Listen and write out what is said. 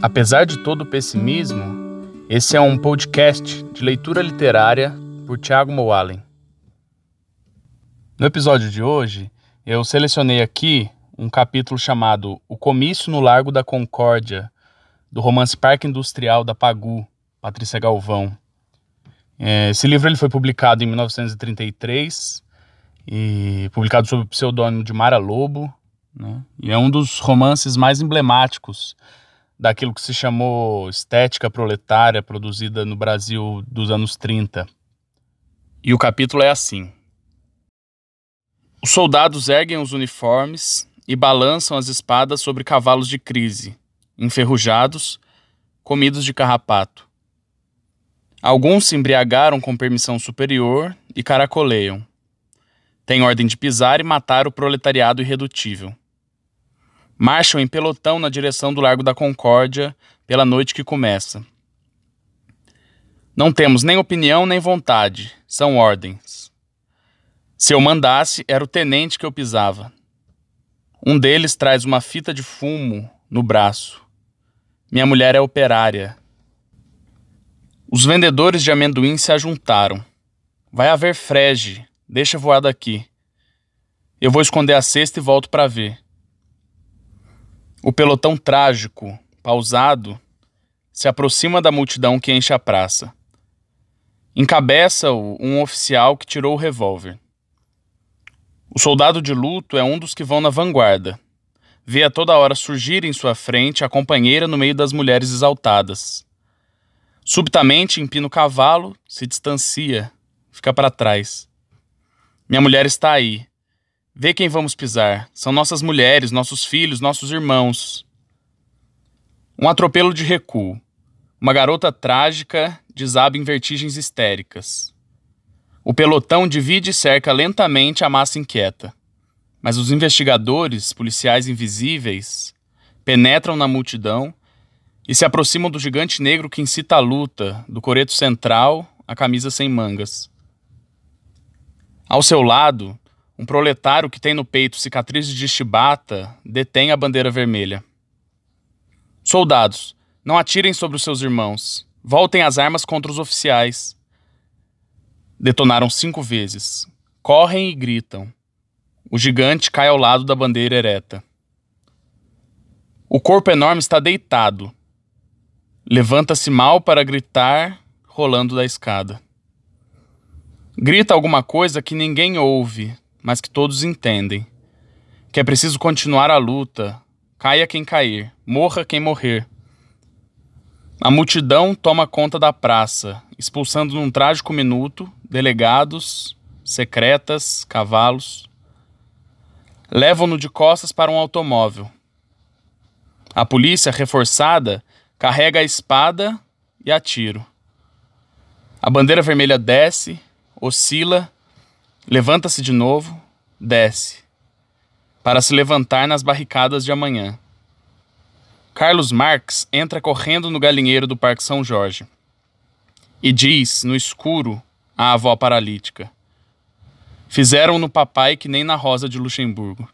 Apesar de todo o pessimismo, esse é um podcast de leitura literária por Tiago Moalen. No episódio de hoje, eu selecionei aqui um capítulo chamado O Comício no Largo da Concórdia, do romance Parque Industrial da Pagu, Patrícia Galvão. É, esse livro ele foi publicado em 1933 e publicado sob o pseudônimo de Mara Lobo, né? e é um dos romances mais emblemáticos daquilo que se chamou estética proletária produzida no Brasil dos anos 30. E o capítulo é assim: Os soldados erguem os uniformes e balançam as espadas sobre cavalos de crise, enferrujados, comidos de carrapato. Alguns se embriagaram com permissão superior e caracoleiam. Tem ordem de pisar e matar o proletariado irredutível. Marcham em pelotão na direção do Largo da Concórdia pela noite que começa. Não temos nem opinião nem vontade, são ordens. Se eu mandasse, era o tenente que eu pisava. Um deles traz uma fita de fumo no braço. Minha mulher é operária. Os vendedores de amendoim se ajuntaram. Vai haver frege, Deixa voar daqui. Eu vou esconder a cesta e volto para ver. O pelotão trágico, pausado, se aproxima da multidão que enche a praça. Encabeça-o um oficial que tirou o revólver. O soldado de luto é um dos que vão na vanguarda. Vê a toda hora surgir em sua frente a companheira no meio das mulheres exaltadas. Subitamente empina o cavalo, se distancia, fica para trás. Minha mulher está aí. Vê quem vamos pisar. São nossas mulheres, nossos filhos, nossos irmãos. Um atropelo de recuo. Uma garota trágica desaba em vertigens histéricas. O pelotão divide e cerca lentamente a massa inquieta. Mas os investigadores, policiais invisíveis, penetram na multidão e se aproximam do gigante negro que incita a luta, do coreto central, a camisa sem mangas. Ao seu lado, um proletário que tem no peito cicatrizes de chibata detém a bandeira vermelha. Soldados, não atirem sobre os seus irmãos. Voltem as armas contra os oficiais. Detonaram cinco vezes. Correm e gritam. O gigante cai ao lado da bandeira ereta. O corpo enorme está deitado. Levanta-se mal para gritar, rolando da escada. Grita alguma coisa que ninguém ouve, mas que todos entendem. Que é preciso continuar a luta, caia quem cair, morra quem morrer. A multidão toma conta da praça, expulsando num trágico minuto delegados, secretas, cavalos. Levam-no de costas para um automóvel. A polícia, reforçada, carrega a espada e a tiro. A bandeira vermelha desce, oscila, levanta-se de novo, desce, para se levantar nas barricadas de amanhã. Carlos Marx entra correndo no galinheiro do Parque São Jorge e diz, no escuro, à avó paralítica: Fizeram no papai que nem na Rosa de Luxemburgo.